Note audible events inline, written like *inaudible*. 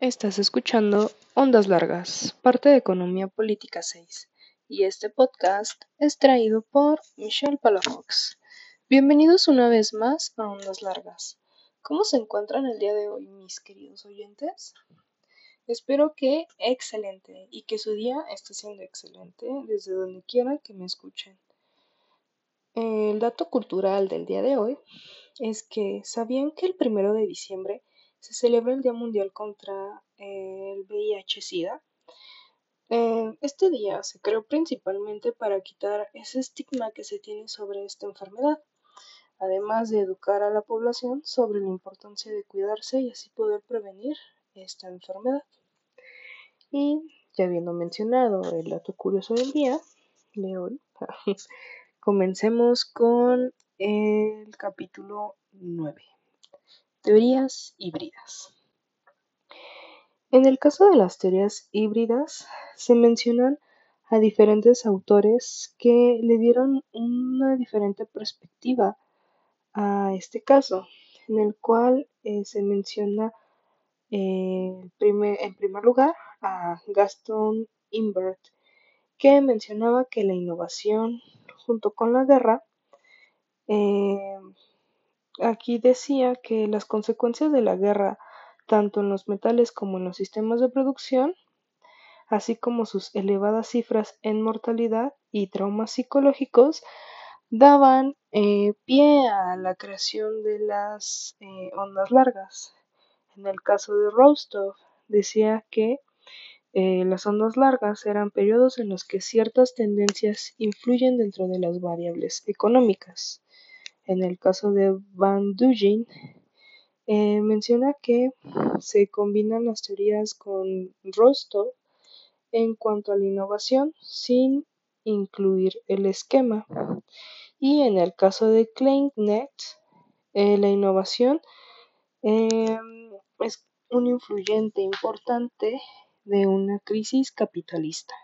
Estás escuchando Ondas Largas, parte de Economía Política 6, y este podcast es traído por Michelle Palafox. Bienvenidos una vez más a Ondas Largas. ¿Cómo se encuentran el día de hoy, mis queridos oyentes? Espero que excelente y que su día esté siendo excelente desde donde quiera que me escuchen. El dato cultural del día de hoy es que sabían que el primero de diciembre se celebra el Día Mundial contra el VIH-Sida. Eh, este día se creó principalmente para quitar ese estigma que se tiene sobre esta enfermedad, además de educar a la población sobre la importancia de cuidarse y así poder prevenir esta enfermedad. Y ya habiendo mencionado el dato curioso del día de hoy, *laughs* comencemos con el capítulo 9. Teorías híbridas. En el caso de las teorías híbridas, se mencionan a diferentes autores que le dieron una diferente perspectiva a este caso, en el cual eh, se menciona eh, en primer lugar a Gaston Imbert, que mencionaba que la innovación junto con la guerra eh, Aquí decía que las consecuencias de la guerra, tanto en los metales como en los sistemas de producción, así como sus elevadas cifras en mortalidad y traumas psicológicos, daban eh, pie a la creación de las eh, ondas largas. En el caso de Rostov, decía que eh, las ondas largas eran periodos en los que ciertas tendencias influyen dentro de las variables económicas. En el caso de Van Dugin, eh, menciona que se combinan las teorías con Rostov en cuanto a la innovación sin incluir el esquema. Y en el caso de Kleinnet, eh, la innovación em, es un influyente importante de una crisis capitalista.